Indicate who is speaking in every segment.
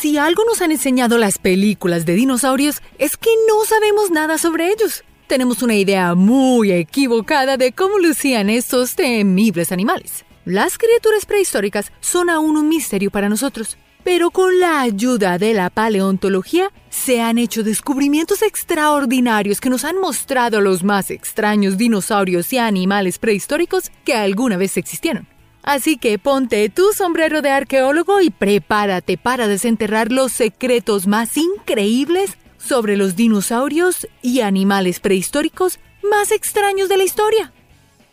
Speaker 1: Si algo nos han enseñado las películas de dinosaurios es que no sabemos nada sobre ellos. Tenemos una idea muy equivocada de cómo lucían estos temibles animales. Las criaturas prehistóricas son aún un misterio para nosotros, pero con la ayuda de la paleontología se han hecho descubrimientos extraordinarios que nos han mostrado los más extraños dinosaurios y animales prehistóricos que alguna vez existieron. Así que ponte tu sombrero de arqueólogo y prepárate para desenterrar los secretos más increíbles sobre los dinosaurios y animales prehistóricos más extraños de la historia.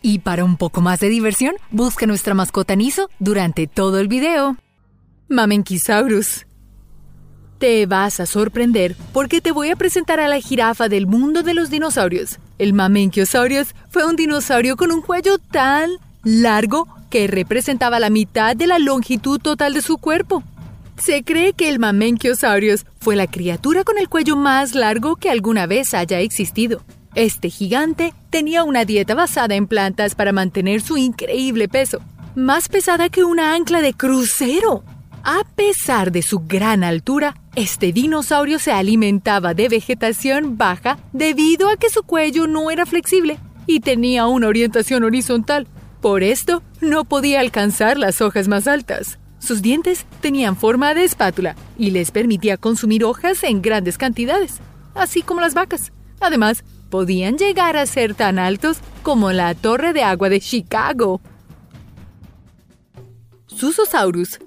Speaker 1: Y para un poco más de diversión, busca nuestra mascota Niso durante todo el video. Mamenquisaurus. Te vas a sorprender porque te voy a presentar a la jirafa del mundo de los dinosaurios. El Mamenchiosaurus fue un dinosaurio con un cuello tan largo que representaba la mitad de la longitud total de su cuerpo. Se cree que el Mamenchiosaurus fue la criatura con el cuello más largo que alguna vez haya existido. Este gigante tenía una dieta basada en plantas para mantener su increíble peso, más pesada que una ancla de crucero. A pesar de su gran altura, este dinosaurio se alimentaba de vegetación baja debido a que su cuello no era flexible y tenía una orientación horizontal. Por esto, no podía alcanzar las hojas más altas. Sus dientes tenían forma de espátula y les permitía consumir hojas en grandes cantidades, así como las vacas. Además, podían llegar a ser tan altos como la torre de agua de Chicago. Susosaurus.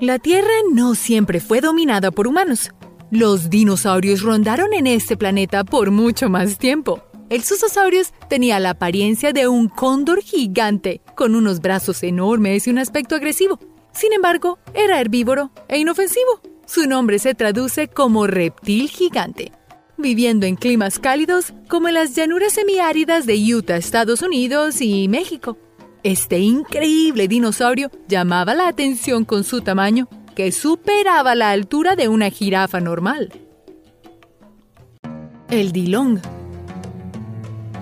Speaker 1: La Tierra no siempre fue dominada por humanos. Los dinosaurios rondaron en este planeta por mucho más tiempo. El Susosaurus tenía la apariencia de un cóndor gigante, con unos brazos enormes y un aspecto agresivo. Sin embargo, era herbívoro e inofensivo. Su nombre se traduce como reptil gigante, viviendo en climas cálidos como en las llanuras semiáridas de Utah, Estados Unidos y México. Este increíble dinosaurio llamaba la atención con su tamaño, que superaba la altura de una jirafa normal. El Dilong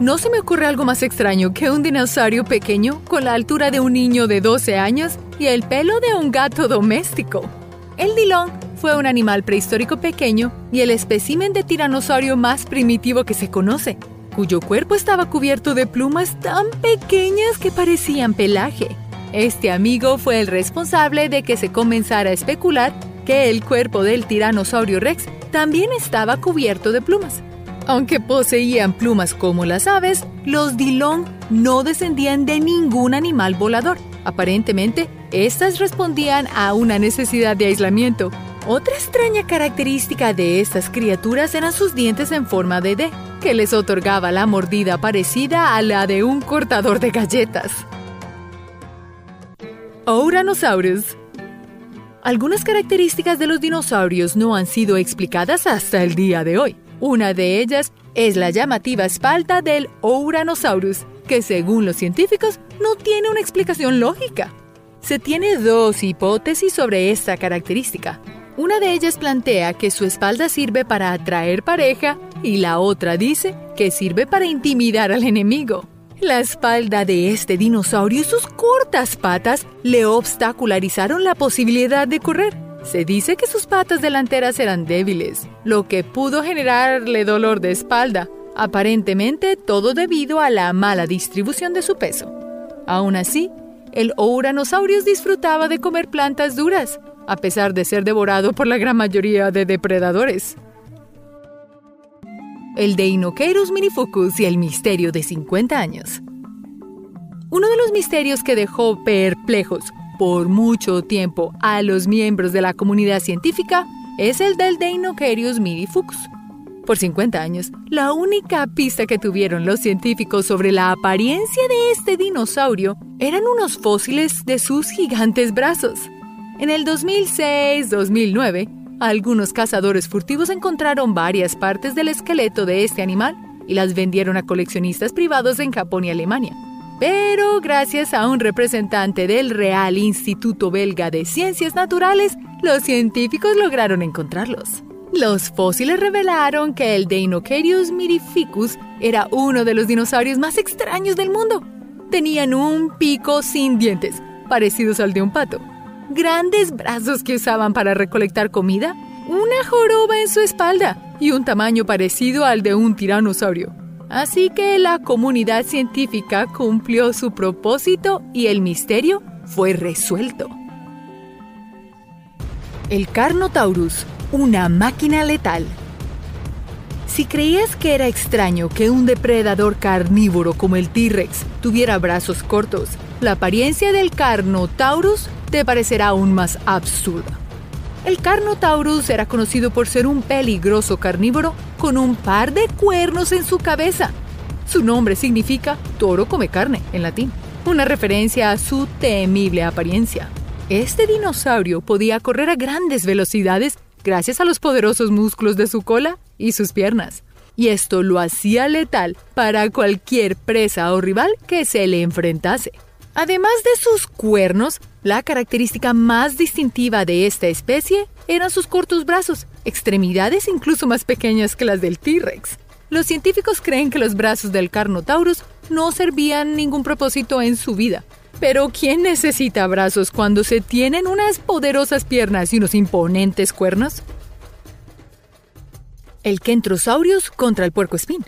Speaker 1: no se me ocurre algo más extraño que un dinosaurio pequeño con la altura de un niño de 12 años y el pelo de un gato doméstico. El dilong fue un animal prehistórico pequeño y el espécimen de tiranosaurio más primitivo que se conoce, cuyo cuerpo estaba cubierto de plumas tan pequeñas que parecían pelaje. Este amigo fue el responsable de que se comenzara a especular que el cuerpo del tiranosaurio rex también estaba cubierto de plumas. Aunque poseían plumas como las aves, los Dilong no descendían de ningún animal volador. Aparentemente, estas respondían a una necesidad de aislamiento. Otra extraña característica de estas criaturas eran sus dientes en forma de D, que les otorgaba la mordida parecida a la de un cortador de galletas. Algunas características de los dinosaurios no han sido explicadas hasta el día de hoy. Una de ellas es la llamativa espalda del Ouranosaurus, que según los científicos no tiene una explicación lógica. Se tiene dos hipótesis sobre esta característica. Una de ellas plantea que su espalda sirve para atraer pareja y la otra dice que sirve para intimidar al enemigo. La espalda de este dinosaurio y sus cortas patas le obstacularizaron la posibilidad de correr se dice que sus patas delanteras eran débiles, lo que pudo generarle dolor de espalda, aparentemente todo debido a la mala distribución de su peso. Aún así, el Ouranosaurus disfrutaba de comer plantas duras, a pesar de ser devorado por la gran mayoría de depredadores. El Deinocheirus minifucus y el misterio de 50 años. Uno de los misterios que dejó perplejos por mucho tiempo a los miembros de la comunidad científica es el del Deinocheirus midifux. Por 50 años, la única pista que tuvieron los científicos sobre la apariencia de este dinosaurio eran unos fósiles de sus gigantes brazos. En el 2006-2009, algunos cazadores furtivos encontraron varias partes del esqueleto de este animal y las vendieron a coleccionistas privados en Japón y Alemania. Pero gracias a un representante del Real Instituto Belga de Ciencias Naturales, los científicos lograron encontrarlos. Los fósiles revelaron que el Deinocheirus mirificus era uno de los dinosaurios más extraños del mundo. Tenían un pico sin dientes, parecidos al de un pato. grandes brazos que usaban para recolectar comida, una joroba en su espalda y un tamaño parecido al de un tiranosaurio. Así que la comunidad científica cumplió su propósito y el misterio fue resuelto. El Carnotaurus, una máquina letal. Si creías que era extraño que un depredador carnívoro como el T-Rex tuviera brazos cortos, la apariencia del Carnotaurus te parecerá aún más absurda. El Carnotaurus era conocido por ser un peligroso carnívoro con un par de cuernos en su cabeza. Su nombre significa toro come carne en latín, una referencia a su temible apariencia. Este dinosaurio podía correr a grandes velocidades gracias a los poderosos músculos de su cola y sus piernas. Y esto lo hacía letal para cualquier presa o rival que se le enfrentase. Además de sus cuernos, la característica más distintiva de esta especie eran sus cortos brazos, extremidades incluso más pequeñas que las del T-Rex. Los científicos creen que los brazos del Carnotaurus no servían ningún propósito en su vida. Pero ¿quién necesita brazos cuando se tienen unas poderosas piernas y unos imponentes cuernos? El Kentrosaurus contra el puerco espín.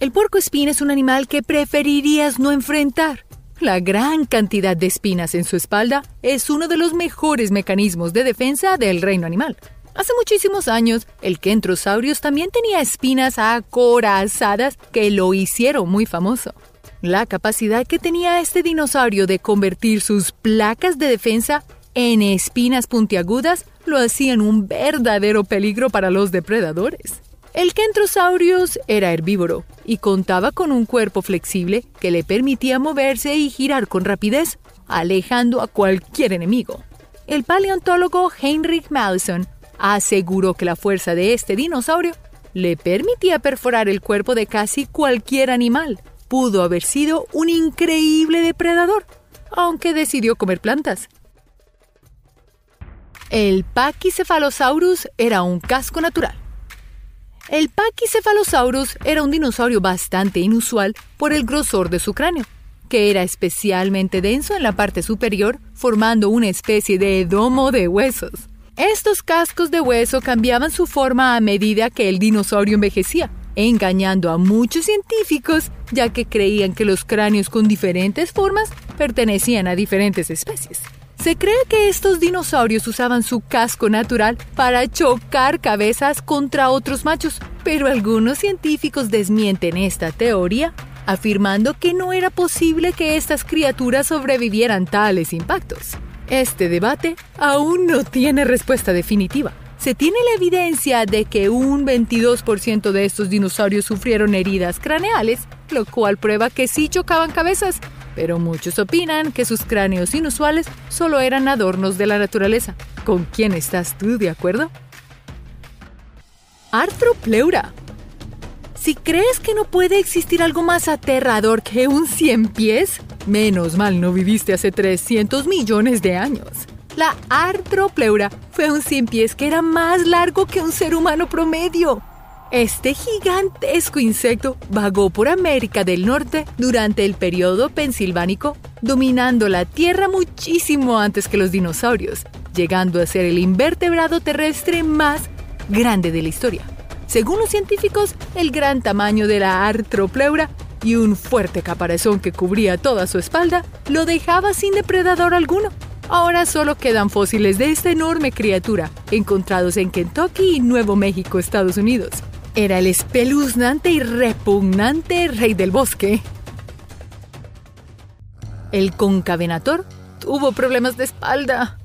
Speaker 1: El puerco espín es un animal que preferirías no enfrentar. La gran cantidad de espinas en su espalda es uno de los mejores mecanismos de defensa del reino animal. Hace muchísimos años, el Kentrosaurus también tenía espinas acorazadas que lo hicieron muy famoso. La capacidad que tenía este dinosaurio de convertir sus placas de defensa en espinas puntiagudas lo hacían un verdadero peligro para los depredadores. El Kentrosaurus era herbívoro y contaba con un cuerpo flexible que le permitía moverse y girar con rapidez, alejando a cualquier enemigo. El paleontólogo Heinrich Mallison aseguró que la fuerza de este dinosaurio le permitía perforar el cuerpo de casi cualquier animal. Pudo haber sido un increíble depredador, aunque decidió comer plantas. El Pachycephalosaurus era un casco natural el Pachycephalosaurus era un dinosaurio bastante inusual por el grosor de su cráneo, que era especialmente denso en la parte superior, formando una especie de domo de huesos. Estos cascos de hueso cambiaban su forma a medida que el dinosaurio envejecía, engañando a muchos científicos ya que creían que los cráneos con diferentes formas pertenecían a diferentes especies. Se cree que estos dinosaurios usaban su casco natural para chocar cabezas contra otros machos, pero algunos científicos desmienten esta teoría, afirmando que no era posible que estas criaturas sobrevivieran tales impactos. Este debate aún no tiene respuesta definitiva. Se tiene la evidencia de que un 22% de estos dinosaurios sufrieron heridas craneales, lo cual prueba que sí chocaban cabezas, pero muchos opinan que sus cráneos inusuales solo eran adornos de la naturaleza. ¿Con quién estás tú de acuerdo? Arthropleura. Si crees que no puede existir algo más aterrador que un cien pies, menos mal no viviste hace 300 millones de años. La arthropleura fue un cien pies que era más largo que un ser humano promedio. Este gigantesco insecto vagó por América del Norte durante el periodo pensilvánico, dominando la Tierra muchísimo antes que los dinosaurios, llegando a ser el invertebrado terrestre más grande de la historia. Según los científicos, el gran tamaño de la artropleura y un fuerte caparazón que cubría toda su espalda lo dejaba sin depredador alguno. Ahora solo quedan fósiles de esta enorme criatura, encontrados en Kentucky y Nuevo México, Estados Unidos era el espeluznante y repugnante rey del bosque. El concavenator tuvo problemas de espalda.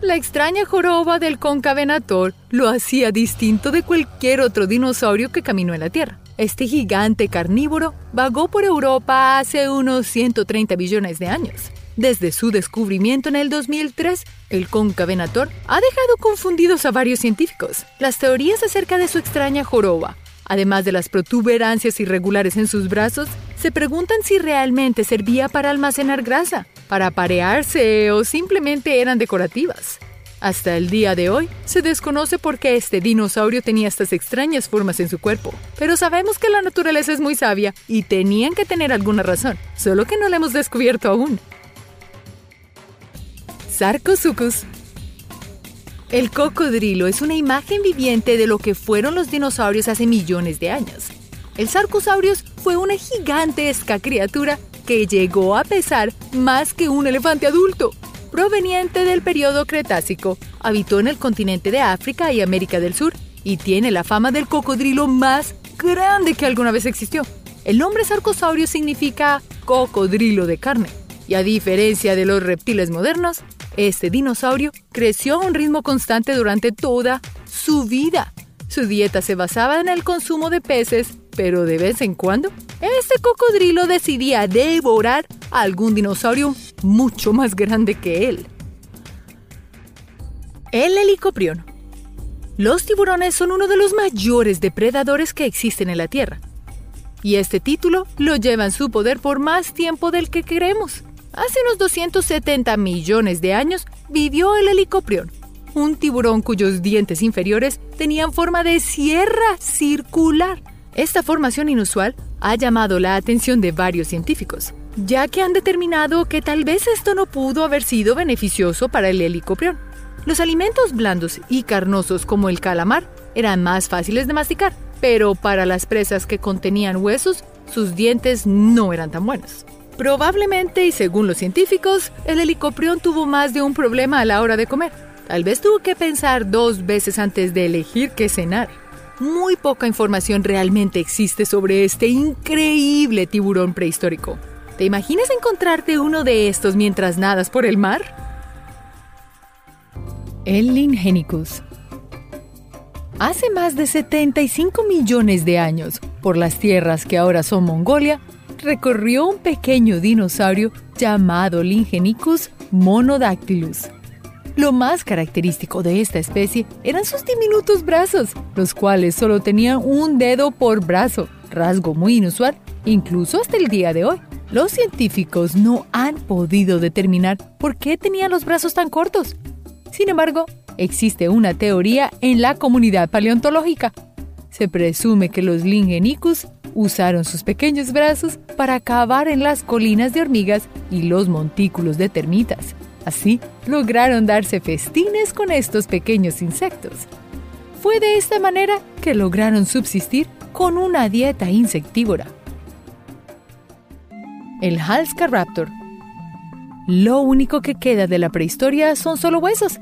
Speaker 1: La extraña joroba del concavenator lo hacía distinto de cualquier otro dinosaurio que caminó en la Tierra. Este gigante carnívoro vagó por Europa hace unos 130 billones de años. Desde su descubrimiento en el 2003, el concavenator ha dejado confundidos a varios científicos. Las teorías acerca de su extraña joroba, además de las protuberancias irregulares en sus brazos, se preguntan si realmente servía para almacenar grasa, para parearse o simplemente eran decorativas. Hasta el día de hoy, se desconoce por qué este dinosaurio tenía estas extrañas formas en su cuerpo, pero sabemos que la naturaleza es muy sabia y tenían que tener alguna razón, solo que no la hemos descubierto aún. Sarcosuchus. El cocodrilo es una imagen viviente de lo que fueron los dinosaurios hace millones de años. El Sarcosaurus fue una gigantesca criatura que llegó a pesar más que un elefante adulto. Proveniente del periodo Cretácico, habitó en el continente de África y América del Sur y tiene la fama del cocodrilo más grande que alguna vez existió. El nombre Sarcosaurio significa cocodrilo de carne, y a diferencia de los reptiles modernos, este dinosaurio creció a un ritmo constante durante toda su vida. Su dieta se basaba en el consumo de peces, pero de vez en cuando, este cocodrilo decidía devorar a algún dinosaurio mucho más grande que él. El helicoprión. Los tiburones son uno de los mayores depredadores que existen en la Tierra. Y este título lo lleva en su poder por más tiempo del que creemos. Hace unos 270 millones de años vivió el helicoprión, un tiburón cuyos dientes inferiores tenían forma de sierra circular. Esta formación inusual ha llamado la atención de varios científicos, ya que han determinado que tal vez esto no pudo haber sido beneficioso para el helicoprión. Los alimentos blandos y carnosos como el calamar eran más fáciles de masticar, pero para las presas que contenían huesos, sus dientes no eran tan buenos. Probablemente, y según los científicos, el helicoprión tuvo más de un problema a la hora de comer. Tal vez tuvo que pensar dos veces antes de elegir qué cenar. Muy poca información realmente existe sobre este increíble tiburón prehistórico. ¿Te imaginas encontrarte uno de estos mientras nadas por el mar? El Lingenicus. Hace más de 75 millones de años, por las tierras que ahora son Mongolia, recorrió un pequeño dinosaurio llamado Lingenicus monodactylus. Lo más característico de esta especie eran sus diminutos brazos, los cuales solo tenían un dedo por brazo, rasgo muy inusual, incluso hasta el día de hoy. Los científicos no han podido determinar por qué tenía los brazos tan cortos. Sin embargo, existe una teoría en la comunidad paleontológica. Se presume que los Lingenicus usaron sus pequeños brazos para cavar en las colinas de hormigas y los montículos de termitas. Así, lograron darse festines con estos pequeños insectos. Fue de esta manera que lograron subsistir con una dieta insectívora. El Halscaraptor. Lo único que queda de la prehistoria son solo huesos,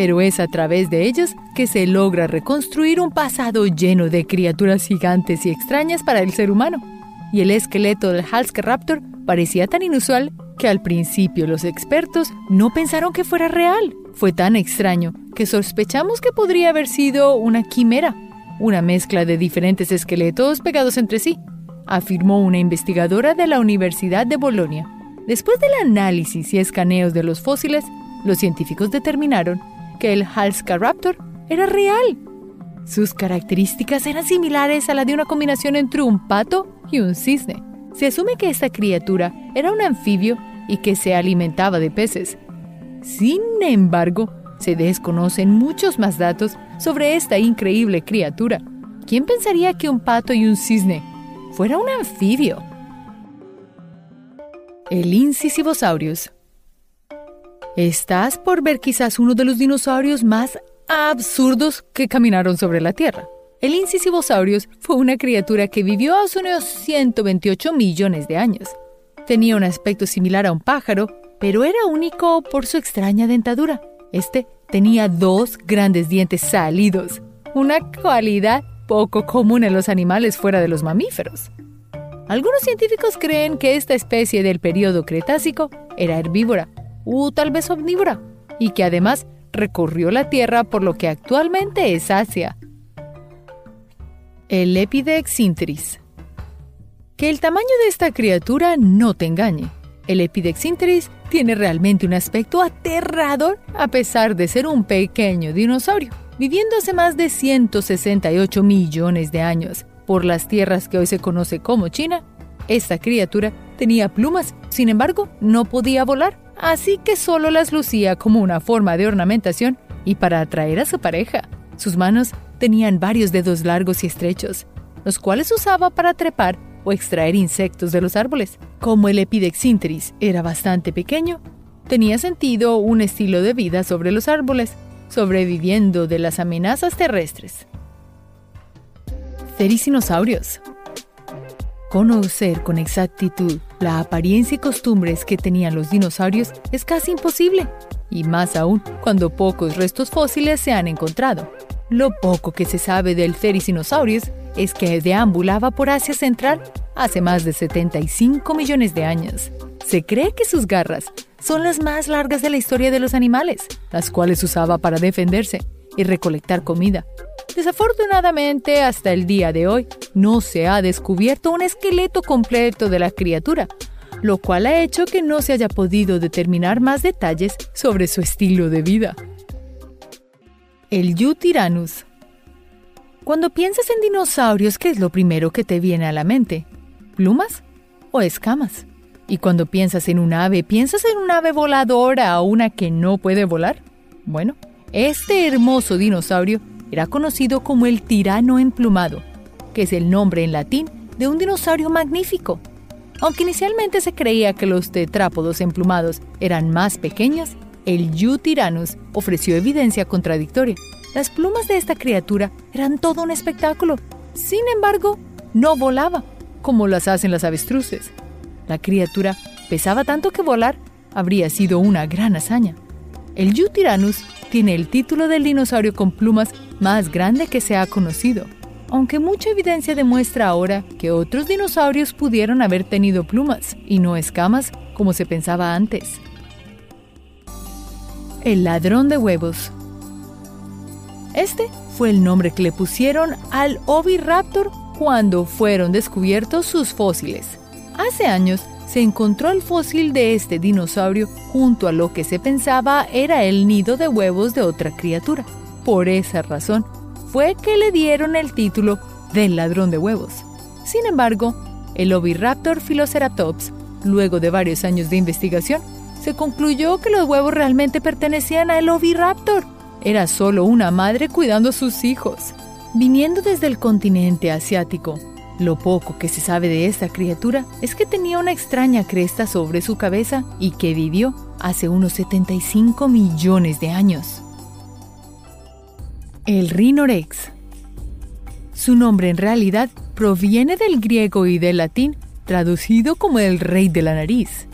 Speaker 1: pero es a través de ellos que se logra reconstruir un pasado lleno de criaturas gigantes y extrañas para el ser humano. Y el esqueleto del Halscaraptor parecía tan inusual que al principio los expertos no pensaron que fuera real. Fue tan extraño que sospechamos que podría haber sido una quimera, una mezcla de diferentes esqueletos pegados entre sí, afirmó una investigadora de la Universidad de Bolonia. Después del análisis y escaneos de los fósiles, los científicos determinaron que el Halscaraptor era real. Sus características eran similares a la de una combinación entre un pato y un cisne. Se asume que esta criatura era un anfibio y que se alimentaba de peces. Sin embargo, se desconocen muchos más datos sobre esta increíble criatura. ¿Quién pensaría que un pato y un cisne fuera un anfibio? El Incisivosaurus. Estás por ver quizás uno de los dinosaurios más absurdos que caminaron sobre la Tierra. El Incisivosaurus fue una criatura que vivió hace unos 128 millones de años. Tenía un aspecto similar a un pájaro, pero era único por su extraña dentadura. Este tenía dos grandes dientes salidos, una cualidad poco común en los animales fuera de los mamíferos. Algunos científicos creen que esta especie del período Cretácico era herbívora o tal vez omnívora, y que además recorrió la Tierra por lo que actualmente es Asia. El Epidex. Que el tamaño de esta criatura no te engañe. El Epidex tiene realmente un aspecto aterrador a pesar de ser un pequeño dinosaurio, viviendo hace más de 168 millones de años por las tierras que hoy se conoce como China. Esta criatura tenía plumas, sin embargo, no podía volar, así que solo las lucía como una forma de ornamentación y para atraer a su pareja. Sus manos tenían varios dedos largos y estrechos, los cuales usaba para trepar o extraer insectos de los árboles. Como el Epidexinteris era bastante pequeño, tenía sentido un estilo de vida sobre los árboles, sobreviviendo de las amenazas terrestres. Cericinosaurios. Conocer con exactitud la apariencia y costumbres que tenían los dinosaurios es casi imposible, y más aún cuando pocos restos fósiles se han encontrado. Lo poco que se sabe del Cericinosaurus es que deambulaba por Asia Central hace más de 75 millones de años. Se cree que sus garras son las más largas de la historia de los animales, las cuales usaba para defenderse y recolectar comida. Desafortunadamente, hasta el día de hoy, no se ha descubierto un esqueleto completo de la criatura, lo cual ha hecho que no se haya podido determinar más detalles sobre su estilo de vida. El Yutirannus Cuando piensas en dinosaurios, ¿qué es lo primero que te viene a la mente? ¿Plumas o escamas? Y cuando piensas en un ave, ¿piensas en un ave voladora o una que no puede volar? Bueno, este hermoso dinosaurio era conocido como el tirano emplumado, que es el nombre en latín de un dinosaurio magnífico. Aunque inicialmente se creía que los tetrápodos emplumados eran más pequeños, el Yutirannus ofreció evidencia contradictoria. Las plumas de esta criatura eran todo un espectáculo. Sin embargo, no volaba, como las hacen las avestruces. La criatura pesaba tanto que volar habría sido una gran hazaña. El Yutirannus tiene el título del dinosaurio con plumas más grande que se ha conocido, aunque mucha evidencia demuestra ahora que otros dinosaurios pudieron haber tenido plumas y no escamas como se pensaba antes. El ladrón de huevos. Este fue el nombre que le pusieron al oviraptor cuando fueron descubiertos sus fósiles. Hace años se encontró el fósil de este dinosaurio junto a lo que se pensaba era el nido de huevos de otra criatura. Por esa razón fue que le dieron el título del ladrón de huevos. Sin embargo, el Oviraptor Philoceratops, luego de varios años de investigación, se concluyó que los huevos realmente pertenecían al Oviraptor. Era solo una madre cuidando a sus hijos. Viniendo desde el continente asiático, lo poco que se sabe de esta criatura es que tenía una extraña cresta sobre su cabeza y que vivió hace unos 75 millones de años. El Rhinorex. Su nombre en realidad proviene del griego y del latín, traducido como el rey de la nariz.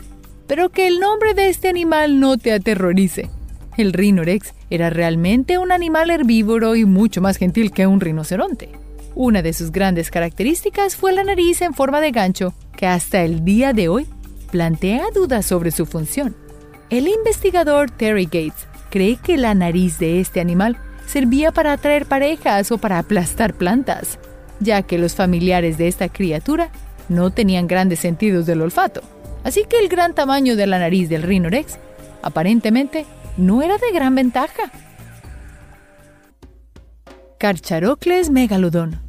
Speaker 1: Pero que el nombre de este animal no te aterrorice. El Rhinorex era realmente un animal herbívoro y mucho más gentil que un rinoceronte. Una de sus grandes características fue la nariz en forma de gancho, que hasta el día de hoy plantea dudas sobre su función. El investigador Terry Gates cree que la nariz de este animal servía para atraer parejas o para aplastar plantas, ya que los familiares de esta criatura no tenían grandes sentidos del olfato. Así que el gran tamaño de la nariz del Rhinorex aparentemente no era de gran ventaja. Carcharocles megalodon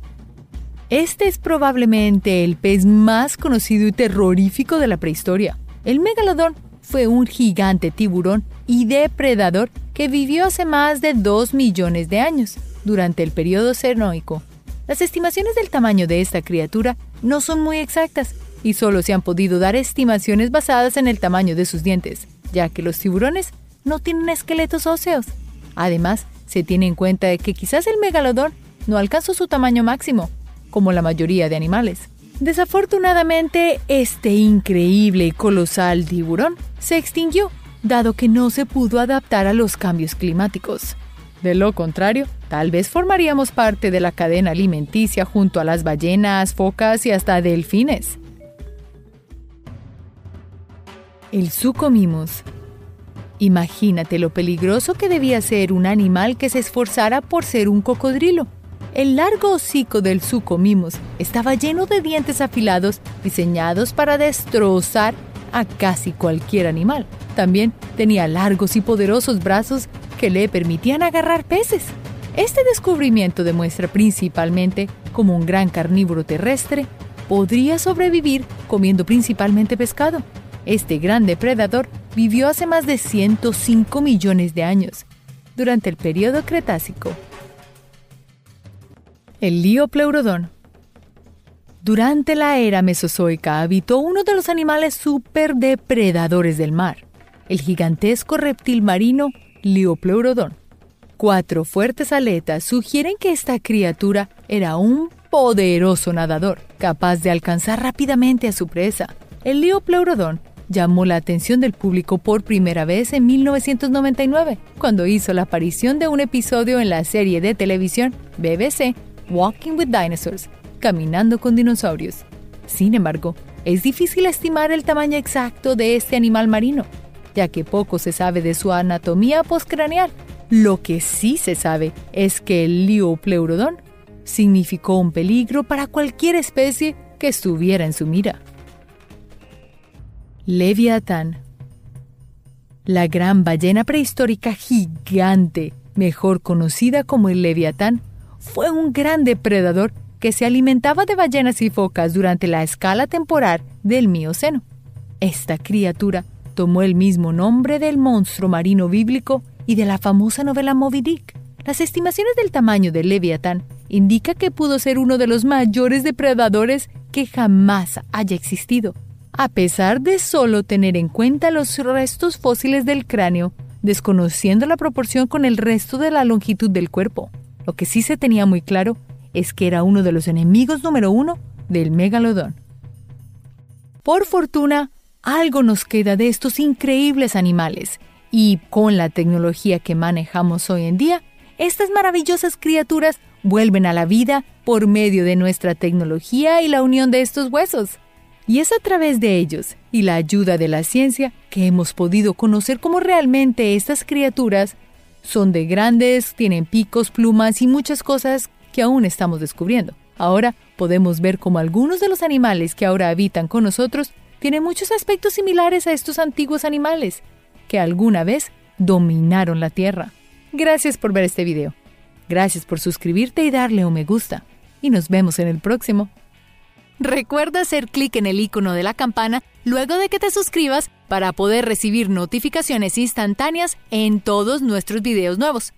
Speaker 1: este es probablemente el pez más conocido y terrorífico de la prehistoria. El megalodón fue un gigante tiburón y depredador que vivió hace más de 2 millones de años, durante el periodo cenoico. Las estimaciones del tamaño de esta criatura no son muy exactas y solo se han podido dar estimaciones basadas en el tamaño de sus dientes, ya que los tiburones no tienen esqueletos óseos. Además, se tiene en cuenta que quizás el megalodón no alcanzó su tamaño máximo, como la mayoría de animales. Desafortunadamente, este increíble y colosal tiburón se extinguió, dado que no se pudo adaptar a los cambios climáticos. De lo contrario, tal vez formaríamos parte de la cadena alimenticia junto a las ballenas, focas y hasta delfines. El sucomimus. Imagínate lo peligroso que debía ser un animal que se esforzara por ser un cocodrilo. El largo hocico del sucomimos estaba lleno de dientes afilados diseñados para destrozar a casi cualquier animal. También tenía largos y poderosos brazos que le permitían agarrar peces. Este descubrimiento demuestra principalmente cómo un gran carnívoro terrestre podría sobrevivir comiendo principalmente pescado. Este gran depredador vivió hace más de 105 millones de años, durante el periodo Cretácico. El Liopleurodon. Durante la era mesozoica habitó uno de los animales superdepredadores del mar. el gigantesco reptil marino Liopleurodon. Cuatro fuertes aletas sugieren que esta criatura era un poderoso nadador, capaz de alcanzar rápidamente a su presa. El Liopleurodon llamó la atención del público por primera vez en 1999, cuando hizo la aparición de un episodio en la serie de televisión BBC Walking with Dinosaurs, Caminando con Dinosaurios. Sin embargo, es difícil estimar el tamaño exacto de este animal marino, ya que poco se sabe de su anatomía postcraneal lo que sí se sabe es que el Liopleurodon significó un peligro para cualquier especie que estuviera en su mira. Leviatán La gran ballena prehistórica gigante, mejor conocida como el Leviatán, fue un gran depredador que se alimentaba de ballenas y focas durante la escala temporal del Mioceno. Esta criatura tomó el mismo nombre del monstruo marino bíblico y de la famosa novela Moby Dick. Las estimaciones del tamaño del Leviatán indican que pudo ser uno de los mayores depredadores que jamás haya existido, a pesar de solo tener en cuenta los restos fósiles del cráneo, desconociendo la proporción con el resto de la longitud del cuerpo. Lo que sí se tenía muy claro es que era uno de los enemigos número uno del megalodón. Por fortuna, algo nos queda de estos increíbles animales, y con la tecnología que manejamos hoy en día, estas maravillosas criaturas vuelven a la vida por medio de nuestra tecnología y la unión de estos huesos. Y es a través de ellos y la ayuda de la ciencia que hemos podido conocer cómo realmente estas criaturas son de grandes, tienen picos, plumas y muchas cosas que aún estamos descubriendo. Ahora podemos ver cómo algunos de los animales que ahora habitan con nosotros tienen muchos aspectos similares a estos antiguos animales que alguna vez dominaron la Tierra. Gracias por ver este video. Gracias por suscribirte y darle un me gusta. Y nos vemos en el próximo. Recuerda hacer clic en el icono de la campana luego de que te suscribas para poder recibir notificaciones instantáneas en todos nuestros videos nuevos.